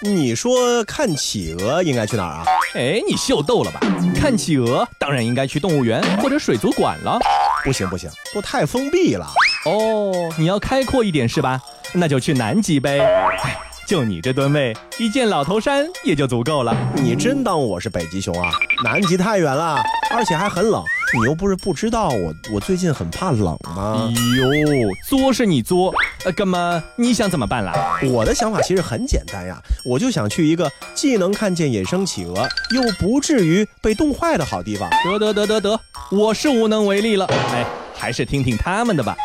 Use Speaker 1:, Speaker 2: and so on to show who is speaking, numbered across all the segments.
Speaker 1: 你说看企鹅应该去哪儿啊？
Speaker 2: 哎，你秀逗了吧？看企鹅当然应该去动物园或者水族馆了。
Speaker 1: 不行不行，都太封闭了。
Speaker 2: 哦，你要开阔一点是吧？那就去南极呗。哎，就你这吨位，一件老头衫也就足够了。
Speaker 1: 你真当我是北极熊啊？南极太远了，而且还很冷。你又不是不知道我，我最近很怕冷吗？
Speaker 2: 哟，作是你作，呃，哥们，你想怎么办啦？
Speaker 1: 我的想法其实很简单呀，我就想去一个既能看见野生企鹅，又不至于被冻坏的好地方。
Speaker 2: 得得得得得，我是无能为力了。哎，还是听听他们的吧。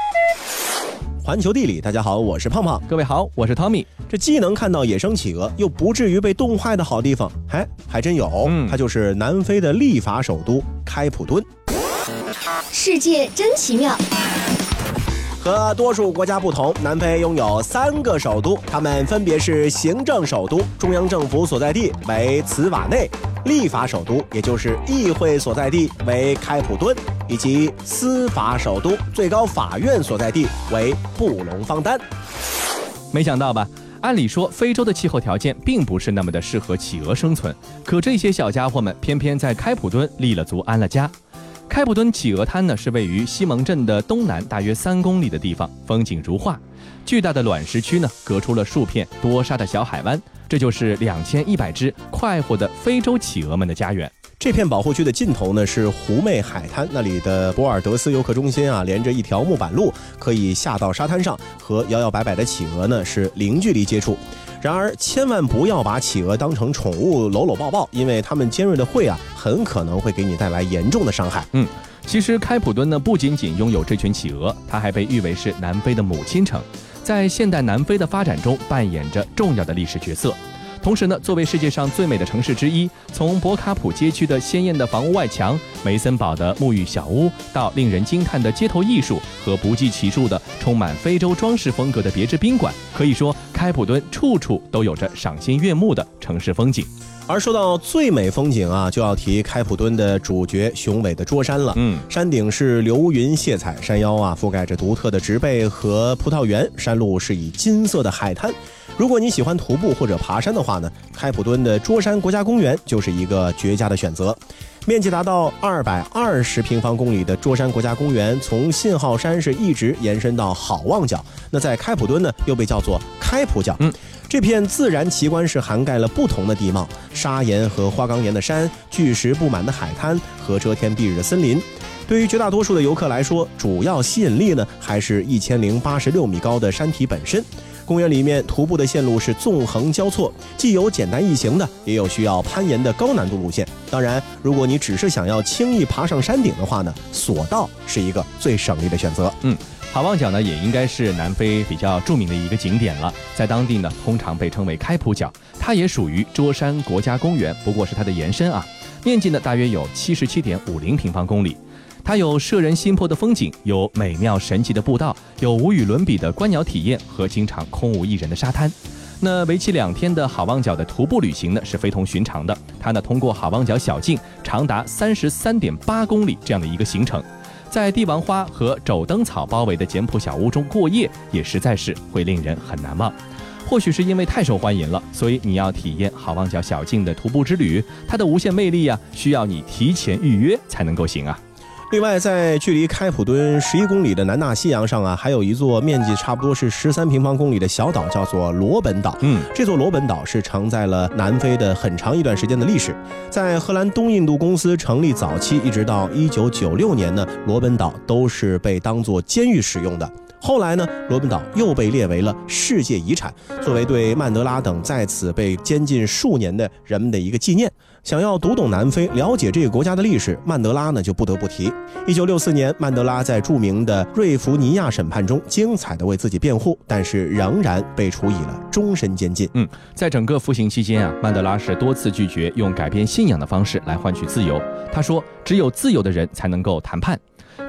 Speaker 1: 环球地理，大家好，我是胖胖。
Speaker 2: 各位好，我是 Tommy。
Speaker 1: 这既能看到野生企鹅，又不至于被冻坏的好地方，哎，还真有。嗯，它就是南非的立法首都开普敦。
Speaker 3: 世界真奇妙。
Speaker 1: 和多数国家不同，南非拥有三个首都，它们分别是行政首都，中央政府所在地为茨瓦内；立法首都，也就是议会所在地为开普敦；以及司法首都，最高法院所在地为布隆方丹。
Speaker 2: 没想到吧？按理说，非洲的气候条件并不是那么的适合企鹅生存，可这些小家伙们偏偏在开普敦立了足、安了家。开普敦企鹅滩呢，是位于西蒙镇的东南大约三公里的地方，风景如画。巨大的卵石区呢，隔出了数片多沙的小海湾，这就是两千一百只快活的非洲企鹅们的家园。
Speaker 1: 这片保护区的尽头呢，是狐媚海滩，那里的博尔德斯游客中心啊，连着一条木板路，可以下到沙滩上，和摇摇摆摆的企鹅呢是零距离接触。然而，千万不要把企鹅当成宠物搂搂抱抱，因为它们尖锐的喙啊，很可能会给你带来严重的伤害。
Speaker 2: 嗯，其实开普敦呢，不仅仅拥有这群企鹅，它还被誉为是南非的母亲城，在现代南非的发展中扮演着重要的历史角色。同时呢，作为世界上最美的城市之一，从博卡普街区的鲜艳的房屋外墙、梅森堡的沐浴小屋，到令人惊叹的街头艺术和不计其数的充满非洲装饰风格的别致宾馆，可以说开普敦处处都有着赏心悦目的城市风景。
Speaker 1: 而说到最美风景啊，就要提开普敦的主角雄伟的桌山了。嗯，山顶是流云卸彩，山腰啊覆盖着独特的植被和葡萄园，山路是以金色的海滩。如果你喜欢徒步或者爬山的话呢，开普敦的桌山国家公园就是一个绝佳的选择。面积达到二百二十平方公里的桌山国家公园，从信号山是一直延伸到好望角。那在开普敦呢，又被叫做开普角。嗯，这片自然奇观是涵盖了不同的地貌：砂岩和花岗岩的山、巨石布满的海滩和遮天蔽日的森林。对于绝大多数的游客来说，主要吸引力呢，还是一千零八十六米高的山体本身。公园里面徒步的线路是纵横交错，既有简单易行的，也有需要攀岩的高难度路线。当然，如果你只是想要轻易爬上山顶的话呢，索道是一个最省力的选择。
Speaker 2: 嗯，好望角呢也应该是南非比较著名的一个景点了，在当地呢通常被称为开普角，它也属于桌山国家公园，不过是它的延伸啊，面积呢大约有七十七点五零平方公里。它有摄人心魄的风景，有美妙神奇的步道，有无与伦比的观鸟体验和经常空无一人的沙滩。那为期两天的好望角的徒步旅行呢，是非同寻常的。它呢通过好望角小径，长达三十三点八公里这样的一个行程，在帝王花和肘灯草包围的简朴小屋中过夜，也实在是会令人很难忘。或许是因为太受欢迎了，所以你要体验好望角小径的徒步之旅，它的无限魅力呀，需要你提前预约才能够行啊。
Speaker 1: 另外，在距离开普敦十一公里的南大西洋上啊，还有一座面积差不多是十三平方公里的小岛，叫做罗本岛。嗯，这座罗本岛是承载了南非的很长一段时间的历史。在荷兰东印度公司成立早期，一直到一九九六年呢，罗本岛都是被当作监狱使用的。后来呢，罗本岛又被列为了世界遗产，作为对曼德拉等在此被监禁数年的人们的一个纪念。想要读懂南非，了解这个国家的历史，曼德拉呢就不得不提。一九六四年，曼德拉在著名的瑞弗尼亚审判中精彩的为自己辩护，但是仍然被处以了终身监禁。
Speaker 2: 嗯，在整个服刑期间啊，曼德拉是多次拒绝用改变信仰的方式来换取自由。他说：“只有自由的人才能够谈判。”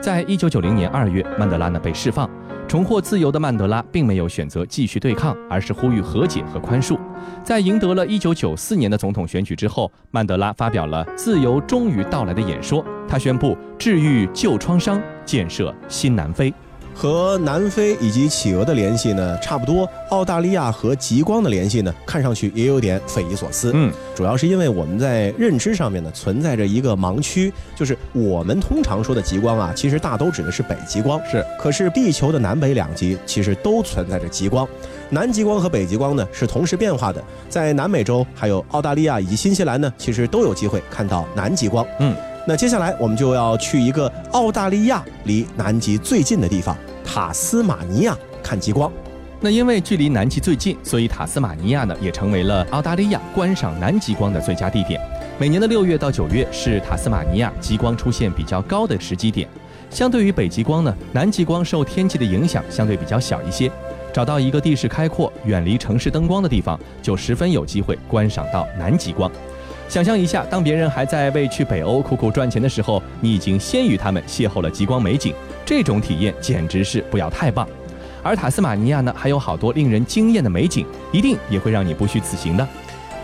Speaker 2: 在一九九零年二月，曼德拉呢被释放。重获自由的曼德拉并没有选择继续对抗，而是呼吁和解和宽恕。在赢得了一九九四年的总统选举之后，曼德拉发表了“自由终于到来”的演说。他宣布治愈旧创伤，建设新南非。
Speaker 1: 和南非以及企鹅的联系呢，差不多。澳大利亚和极光的联系呢，看上去也有点匪夷所思。嗯，主要是因为我们在认知上面呢，存在着一个盲区，就是我们通常说的极光啊，其实大都指的是北极光。
Speaker 2: 是，
Speaker 1: 可是地球的南北两极其实都存在着极光。南极光和北极光呢是同时变化的，在南美洲还有澳大利亚以及新西兰呢，其实都有机会看到南极光。嗯，那接下来我们就要去一个澳大利亚离南极最近的地方。塔斯马尼亚看极光，
Speaker 2: 那因为距离南极最近，所以塔斯马尼亚呢也成为了澳大利亚观赏南极光的最佳地点。每年的六月到九月是塔斯马尼亚极光出现比较高的时机点。相对于北极光呢，南极光受天气的影响相对比较小一些。找到一个地势开阔、远离城市灯光的地方，就十分有机会观赏到南极光。想象一下，当别人还在为去北欧苦苦赚钱的时候，你已经先与他们邂逅了极光美景。这种体验简直是不要太棒，而塔斯马尼亚呢，还有好多令人惊艳的美景，一定也会让你不虚此行的。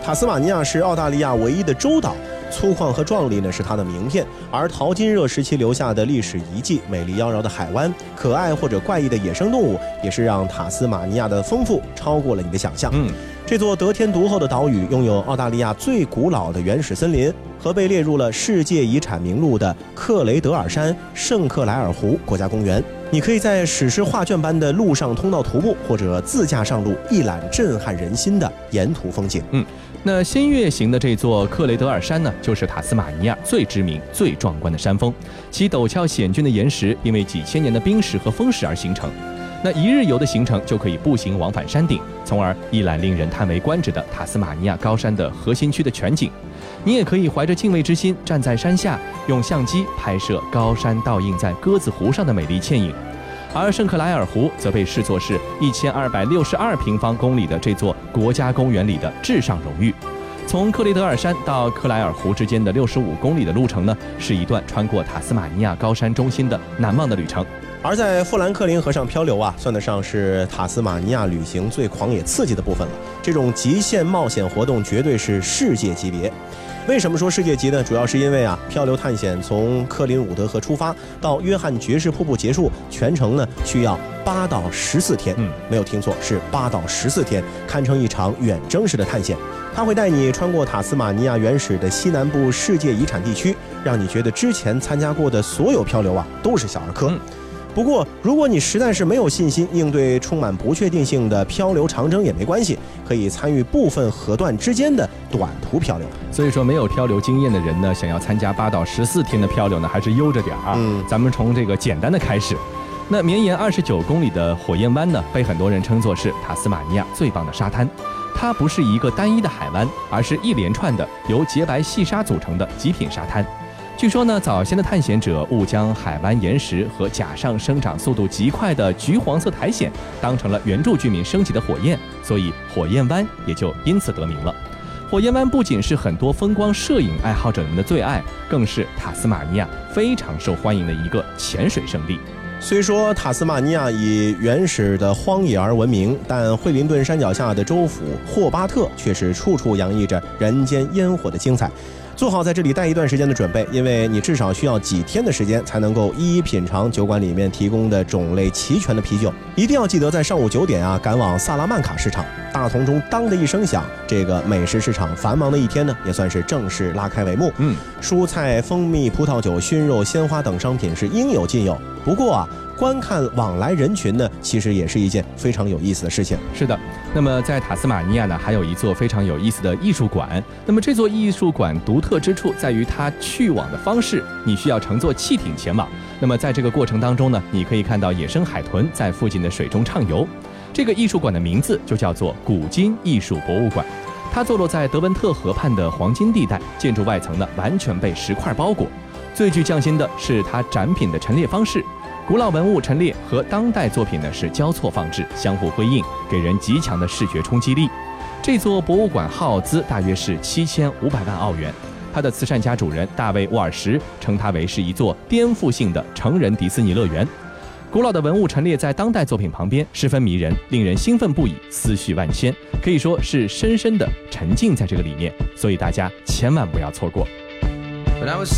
Speaker 1: 塔斯马尼亚是澳大利亚唯一的洲岛，粗犷和壮丽呢是它的名片，而淘金热时期留下的历史遗迹、美丽妖娆的海湾、可爱或者怪异的野生动物，也是让塔斯马尼亚的丰富超过了你的想象。嗯，这座得天独厚的岛屿拥有澳大利亚最古老的原始森林。和被列入了世界遗产名录的克雷德尔山圣克莱尔湖国家公园，你可以在史诗画卷般的陆上通道徒步，或者自驾上路，一览震撼人心的沿途风景。
Speaker 2: 嗯，那新月形的这座克雷德尔山呢，就是塔斯马尼亚最知名、最壮观的山峰，其陡峭险峻的岩石因为几千年的冰蚀和风蚀而形成。那一日游的行程就可以步行往返山顶，从而一览令人叹为观止的塔斯马尼亚高山的核心区的全景。你也可以怀着敬畏之心站在山下，用相机拍摄高山倒映在鸽子湖上的美丽倩影。而圣克莱尔湖则被视作是一千二百六十二平方公里的这座国家公园里的至上荣誉。从克雷德尔山到克莱尔湖之间的六十五公里的路程呢，是一段穿过塔斯马尼亚高山中心的难忘的旅程。
Speaker 1: 而在富兰克林河上漂流啊，算得上是塔斯马尼亚旅行最狂野刺激的部分了。这种极限冒险活动绝对是世界级别。为什么说世界级呢？主要是因为啊，漂流探险从克林伍德河出发到约翰爵士瀑布结束，全程呢需要八到十四天。嗯，没有听错，是八到十四天，堪称一场远征式的探险。它会带你穿过塔斯马尼亚原始的西南部世界遗产地区，让你觉得之前参加过的所有漂流啊都是小儿科。不过，如果你实在是没有信心应对充满不确定性的漂流长征也没关系，可以参与部分河段之间的短途漂流。
Speaker 2: 所以说，没有漂流经验的人呢，想要参加八到十四天的漂流呢，还是悠着点啊。嗯，咱们从这个简单的开始。那绵延二十九公里的火焰湾呢，被很多人称作是塔斯马尼亚最棒的沙滩。它不是一个单一的海湾，而是一连串的由洁白细沙组成的极品沙滩。据说呢，早先的探险者误将海湾岩石和甲上生长速度极快的橘黄色苔藓当成了原住居民升起的火焰，所以火焰湾也就因此得名了。火焰湾不仅是很多风光摄影爱好者们的最爱，更是塔斯马尼亚非常受欢迎的一个潜水圣地。
Speaker 1: 虽说塔斯马尼亚以原始的荒野而闻名，但惠灵顿山脚下的州府霍巴特却是处处洋溢着人间烟火的精彩。做好在这里待一段时间的准备，因为你至少需要几天的时间才能够一一品尝酒馆里面提供的种类齐全的啤酒。一定要记得在上午九点啊赶往萨拉曼卡市场。大铜钟当的一声响，这个美食市场繁忙的一天呢也算是正式拉开帷幕。嗯，蔬菜、蜂蜜、葡萄酒、熏肉、鲜花等商品是应有尽有。不过啊。观看往来人群呢，其实也是一件非常有意思的事情。
Speaker 2: 是的，那么在塔斯马尼亚呢，还有一座非常有意思的艺术馆。那么这座艺术馆独特之处在于它去往的方式，你需要乘坐汽艇前往。那么在这个过程当中呢，你可以看到野生海豚在附近的水中畅游。这个艺术馆的名字就叫做古今艺术博物馆。它坐落在德文特河畔的黄金地带，建筑外层呢完全被石块包裹。最具匠心的是它展品的陈列方式。古老文物陈列和当代作品呢是交错放置，相互辉映，给人极强的视觉冲击力。这座博物馆耗资大约是七千五百万澳元。它的慈善家主人大卫·沃尔什称它为是一座颠覆性的成人迪士尼乐园。古老的文物陈列在当代作品旁边，十分迷人，令人兴奋不已，思绪万千，可以说是深深的沉浸在这个里面。所以大家千万不要错过。
Speaker 4: And I was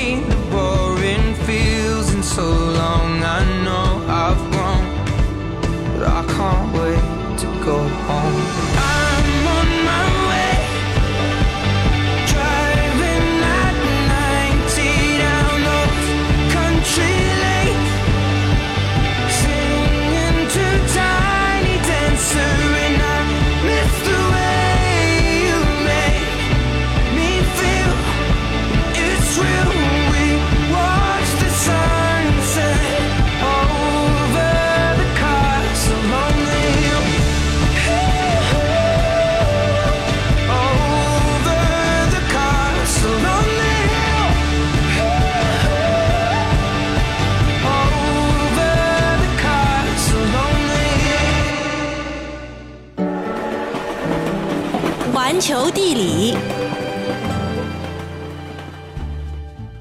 Speaker 5: 球地理，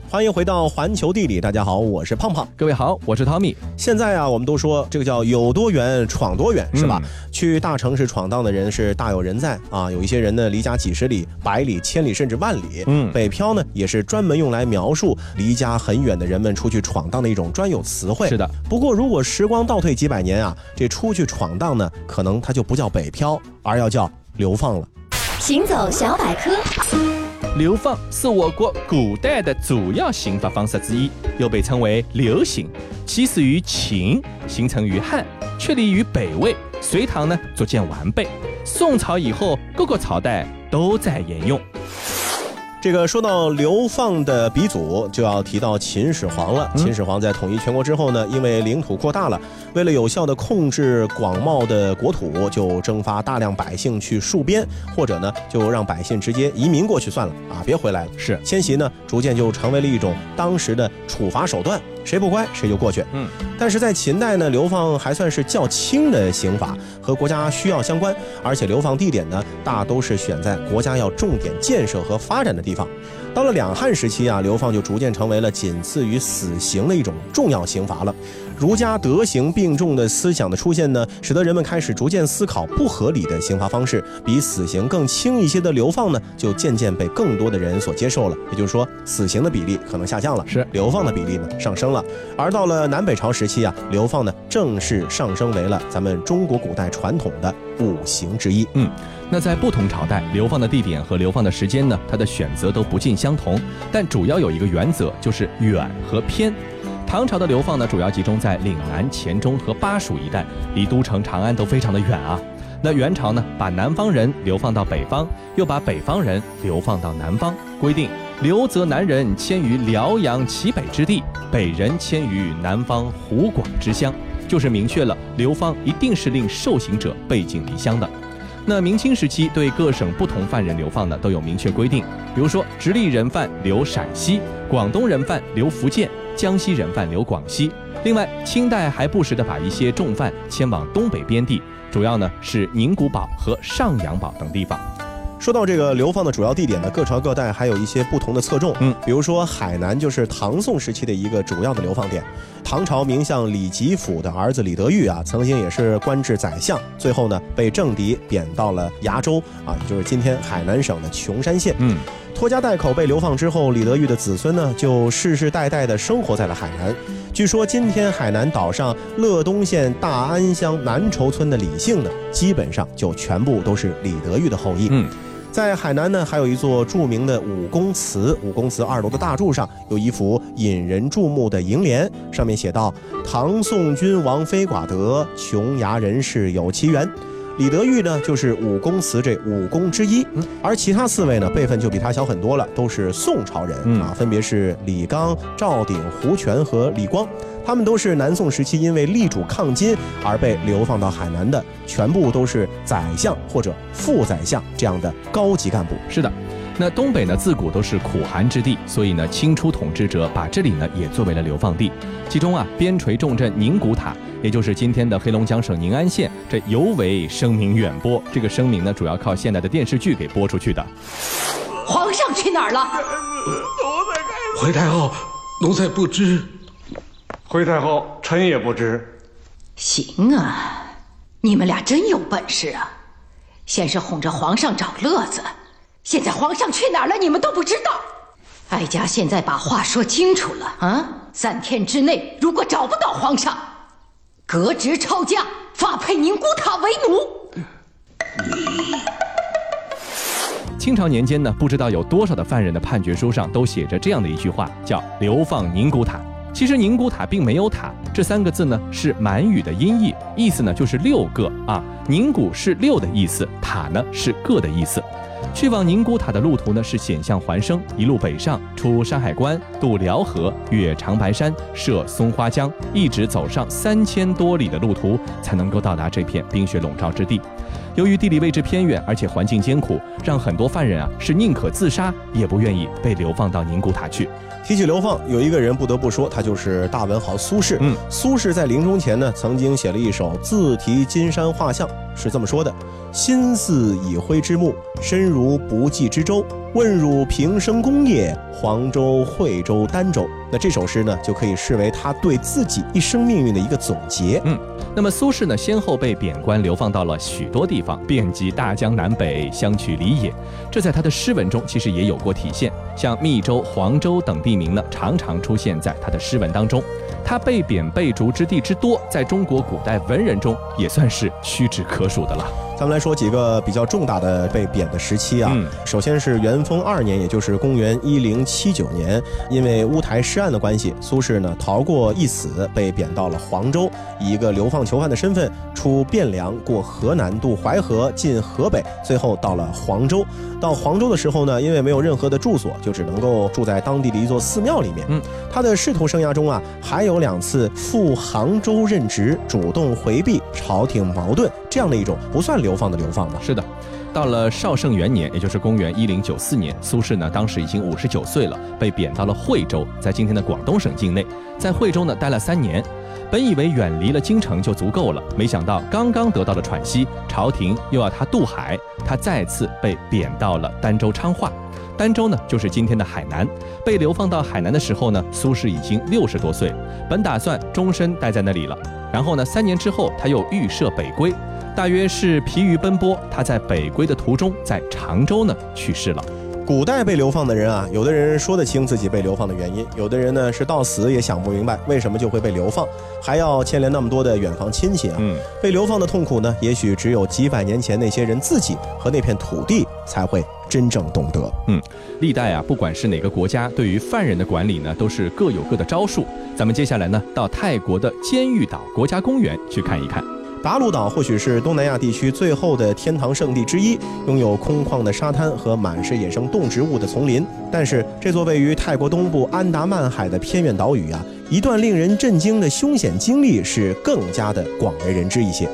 Speaker 1: 欢迎回到环球地理，大家好，我是胖胖。
Speaker 2: 各位好，我是汤米。
Speaker 1: 现在啊，我们都说这个叫有多远闯多远，是吧？去大城市闯荡的人是大有人在啊，有一些人呢离家几十里、百里、千里甚至万里。
Speaker 2: 嗯
Speaker 1: 北漂呢也是专门用来描述离家很远的人们出去闯荡的一种专有词汇。
Speaker 2: 是的。
Speaker 1: 不过如果时光倒退几百年啊，这出去闯荡呢，可能它就不叫北漂，而要叫流放了。
Speaker 3: 行走小百科，
Speaker 2: 流放是我国古代的主要刑罚方式之一，又被称为流刑，起始于秦，形成于汉，确立于北魏，隋唐呢逐渐完备，宋朝以后各个朝代都在沿用。
Speaker 1: 这个说到流放的鼻祖，就要提到秦始皇了。秦始皇在统一全国之后呢，因为领土扩大了，为了有效的控制广袤的国土，就征发大量百姓去戍边，或者呢，就让百姓直接移民过去算了啊，别回来了。
Speaker 2: 是
Speaker 1: 迁徙呢，逐渐就成为了一种当时的处罚手段，谁不乖谁就过去。
Speaker 2: 嗯，
Speaker 1: 但是在秦代呢，流放还算是较轻的刑法，和国家需要相关，而且流放地点呢，大都是选在国家要重点建设和发展的地方。到了两汉时期啊，流放就逐渐成为了仅次于死刑的一种重要刑罚了。儒家德行并重的思想的出现呢，使得人们开始逐渐思考不合理的刑罚方式，比死刑更轻一些的流放呢，就渐渐被更多的人所接受了。也就是说，死刑的比例可能下降了，
Speaker 2: 是
Speaker 1: 流放的比例呢上升了。而到了南北朝时期啊，流放呢正式上升为了咱们中国古代传统的五行之一。
Speaker 2: 嗯那在不同朝代，流放的地点和流放的时间呢，它的选择都不尽相同，但主要有一个原则，就是远和偏。唐朝的流放呢，主要集中在岭南、黔中和巴蜀一带，离都城长安都非常的远啊。那元朝呢，把南方人流放到北方，又把北方人流放到南方，规定流则南人迁于辽阳齐北之地，北人迁于南方湖广之乡，就是明确了流放一定是令受刑者背井离乡的。那明清时期对各省不同犯人流放呢都有明确规定，比如说直隶人犯流陕西，广东人犯流福建，江西人犯流广西。另外，清代还不时地把一些重犯迁往东北边地，主要呢是宁古堡和上阳堡等地方。
Speaker 1: 说到这个流放的主要地点呢，各朝各代还有一些不同的侧重。
Speaker 2: 嗯，
Speaker 1: 比如说海南就是唐宋时期的一个主要的流放点。唐朝名相李吉甫的儿子李德裕啊，曾经也是官至宰相，最后呢被政敌贬到了崖州啊，也就是今天海南省的琼山县。
Speaker 2: 嗯，
Speaker 1: 拖家带口被流放之后，李德裕的子孙呢就世世代代的生活在了海南。据说今天海南岛上乐东县大安乡南畴村的李姓呢，基本上就全部都是李德裕的后裔。
Speaker 2: 嗯。
Speaker 1: 在海南呢，还有一座著名的武公祠。武公祠二楼的大柱上有一幅引人注目的楹联，上面写道：“唐宋君王非寡德，琼崖人士有其源。”李德裕呢，就是武公祠这武公之一，而其他四位呢，辈分就比他小很多了，都是宋朝人、
Speaker 2: 嗯
Speaker 1: 啊，分别是李纲、赵鼎、胡权和李光。他们都是南宋时期因为力主抗金而被流放到海南的，全部都是宰相或者副宰相这样的高级干部。
Speaker 2: 是的，那东北呢，自古都是苦寒之地，所以呢，清初统治者把这里呢也作为了流放地。其中啊，边陲重镇宁古塔，也就是今天的黑龙江省宁安县，这尤为声名远播。这个声名呢，主要靠现代的电视剧给播出去的。
Speaker 6: 皇上去哪儿了？
Speaker 7: 回太后，奴才不知。
Speaker 8: 回太后，臣也不知。
Speaker 6: 行啊，你们俩真有本事啊！先是哄着皇上找乐子，现在皇上去哪儿了，你们都不知道。哀家现在把话说清楚了啊！三天之内，如果找不到皇上，革职抄家，发配宁古塔为奴。
Speaker 2: 清朝年间呢，不知道有多少的犯人的判决书上都写着这样的一句话，叫“流放宁古塔”。其实宁古塔并没有塔，这三个字呢是满语的音译，意思呢就是六个啊。宁古是六的意思，塔呢是个的意思。去往宁古塔的路途呢是险象环生，一路北上，出山海关，渡辽河，越长白山，涉松花江，一直走上三千多里的路途，才能够到达这片冰雪笼罩之地。由于地理位置偏远，而且环境艰苦，让很多犯人啊是宁可自杀，也不愿意被流放到宁古塔去。
Speaker 1: 提起流放，有一个人不得不说，他就是大文豪苏轼。嗯，苏轼在临终前呢，曾经写了一首自题金山画像，是这么说的：“心似已灰之木，身如不济之舟。问汝平生功业，黄州、惠州、儋州。”那这首诗呢，就可以视为他对自己一生命运的一个总结。
Speaker 2: 嗯，那么苏轼呢，先后被贬官流放到了许多地方，遍及大江南北，相去离野。这在他的诗文中其实也有过体现，像密州、黄州等地名呢，常常出现在他的诗文当中。他被贬被逐之地之多，在中国古代文人中也算是屈指可数的了。
Speaker 1: 咱们来说几个比较重大的被贬的时期啊。首先是元丰二年，也就是公元一零七九年，因为乌台诗案的关系，苏轼呢逃过一死，被贬到了黄州，以一个流放囚犯的身份出汴梁，过河南，渡淮河，进河北，最后到了黄州。到黄州的时候呢，因为没有任何的住所，就只能够住在当地的一座寺庙里面。嗯，他的仕途生涯中啊，还有两次赴杭州任职，主动回避朝廷矛盾这样的一种不算流。放的流放吧。
Speaker 2: 是的，到了绍圣元年，也就是公元一零九四年，苏轼呢当时已经五十九岁了，被贬到了惠州，在今天的广东省境内，在惠州呢待了三年。本以为远离了京城就足够了，没想到刚刚得到了喘息，朝廷又要他渡海，他再次被贬到了儋州昌化。儋州呢就是今天的海南。被流放到海南的时候呢，苏轼已经六十多岁，本打算终身待在那里了。然后呢，三年之后他又预设北归。大约是疲于奔波，他在北归的途中，在常州呢去世了。
Speaker 1: 古代被流放的人啊，有的人说得清自己被流放的原因，有的人呢是到死也想不明白为什么就会被流放，还要牵连那么多的远房亲戚啊。嗯，被流放的痛苦呢，也许只有几百年前那些人自己和那片土地才会真正懂得。
Speaker 2: 嗯，历代啊，不管是哪个国家，对于犯人的管理呢，都是各有各的招数。咱们接下来呢，到泰国的监狱岛国家公园去看一看。
Speaker 1: 达鲁岛或许是东南亚地区最后的天堂圣地之一，拥有空旷的沙滩和满是野生动植物的丛林。但是，这座位于泰国东部安达曼海的偏远岛屿啊，一段令人震惊的凶险经历是更加的广为人知一些。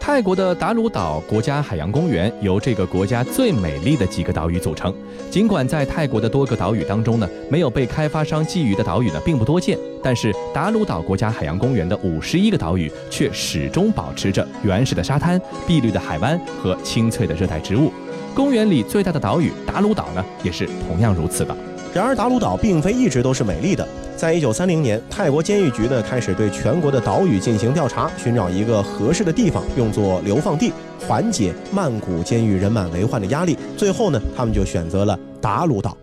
Speaker 2: 泰国的达鲁岛国家海洋公园由这个国家最美丽的几个岛屿组成。尽管在泰国的多个岛屿当中呢，没有被开发商觊觎的岛屿呢并不多见，但是达鲁岛国家海洋公园的五十一个岛屿却始终保持着原始的沙滩、碧绿的海湾和青翠的热带植物。公园里最大的岛屿达鲁岛呢，也是同样如此的。
Speaker 1: 然而，达鲁岛并非一直都是美丽的。在一九三零年，泰国监狱局呢开始对全国的岛屿进行调查，寻找一个合适的地方用作流放地，缓解曼谷监狱人满为患的压力。最后呢，他们就选择了达鲁岛。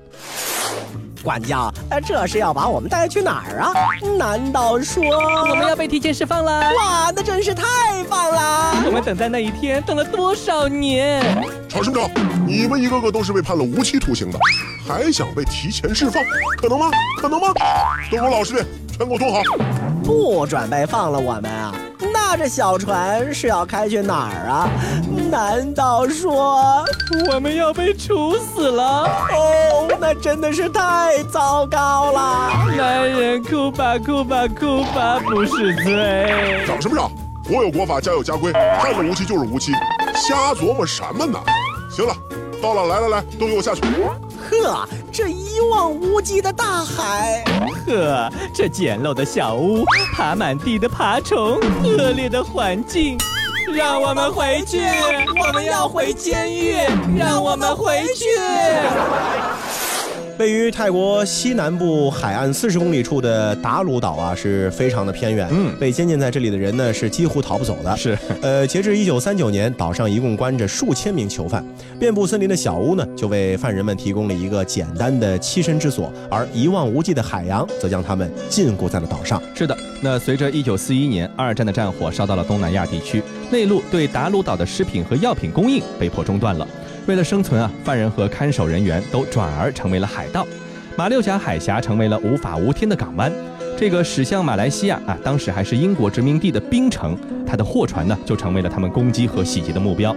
Speaker 9: 管家，这是要把我们带去哪儿啊？难道说
Speaker 10: 我们要被提前释放了？
Speaker 9: 哇，那真是太棒了！
Speaker 10: 我们等待那一天等了多少年？
Speaker 11: 查生长，你们一个个都是被判了无期徒刑的，还想被提前释放？可能吗？可能吗？都给我老实点，全给我坐好。
Speaker 9: 不准备放了我们啊！那这小船是要开去哪儿啊？难道说
Speaker 10: 我们要被处死了？
Speaker 9: 哦，那真的是太糟糕了！
Speaker 10: 男人哭吧哭吧哭吧不是罪。
Speaker 11: 长什么长？国有国法，家有家规，判了无期就是无期，瞎琢磨什么呢？行了，到了，来来来，都给我下去。
Speaker 9: 呵，这一望无际的大海，
Speaker 10: 呵，这简陋的小屋，爬满地的爬虫，恶劣的环境，让我们回去，我们要回监狱，让我们回去。
Speaker 1: 位于泰国西南部海岸四十公里处的达鲁岛啊，是非常的偏远。嗯，被监禁在这里的人呢，是几乎逃不走的。
Speaker 2: 是，
Speaker 1: 呃，截至一九三九年，岛上一共关着数千名囚犯。遍布森林的小屋呢，就为犯人们提供了一个简单的栖身之所，而一望无际的海洋，则将他们禁锢在了岛上。
Speaker 2: 是的，那随着一九四一年二战的战火烧到了东南亚地区，内陆对达鲁岛的食品和药品供应被迫中断了。为了生存啊，犯人和看守人员都转而成为了海盗，马六甲海峡成为了无法无天的港湾。这个驶向马来西亚啊，当时还是英国殖民地的槟城，它的货船呢就成为了他们攻击和洗劫的目标。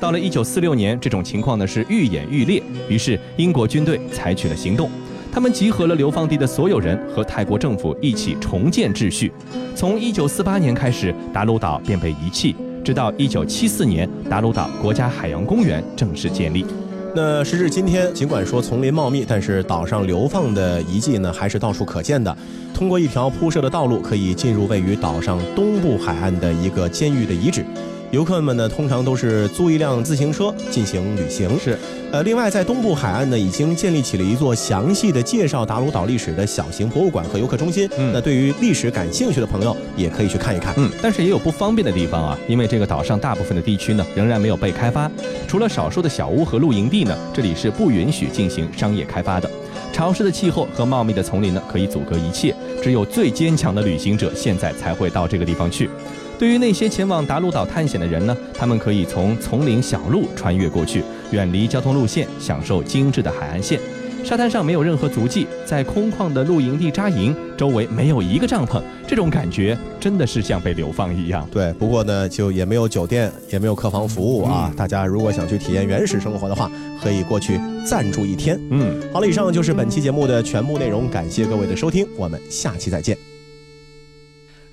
Speaker 2: 到了一九四六年，这种情况呢是愈演愈烈，于是英国军队采取了行动，他们集合了流放地的所有人和泰国政府一起重建秩序。从一九四八年开始，达鲁岛便被遗弃。直到一九七四年，达鲁岛国家海洋公园正式建立。
Speaker 1: 那时至今天，尽管说丛林茂密，但是岛上流放的遗迹呢，还是到处可见的。通过一条铺设的道路，可以进入位于岛上东部海岸的一个监狱的遗址。游客们呢，通常都是租一辆自行车进行旅行。
Speaker 2: 是，
Speaker 1: 呃，另外在东部海岸呢，已经建立起了一座详细的介绍达鲁岛历史的小型博物馆和游客中心。嗯，那对于历史感兴趣的朋友，也可以去看一看。
Speaker 2: 嗯，但是也有不方便的地方啊，因为这个岛上大部分的地区呢，仍然没有被开发，除了少数的小屋和露营地呢，这里是不允许进行商业开发的。潮湿的气候和茂密的丛林呢，可以阻隔一切，只有最坚强的旅行者现在才会到这个地方去。对于那些前往达鲁岛探险的人呢，他们可以从丛林小路穿越过去，远离交通路线，享受精致的海岸线。沙滩上没有任何足迹，在空旷的露营地扎营，周围没有一个帐篷，这种感觉真的是像被流放一样。
Speaker 1: 对，不过呢，就也没有酒店，也没有客房服务啊。大家如果想去体验原始生活的话，可以过去暂住一天。嗯，好了，以上就是本期节目的全部内容，感谢各位的收听，我们下期再见。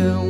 Speaker 12: 空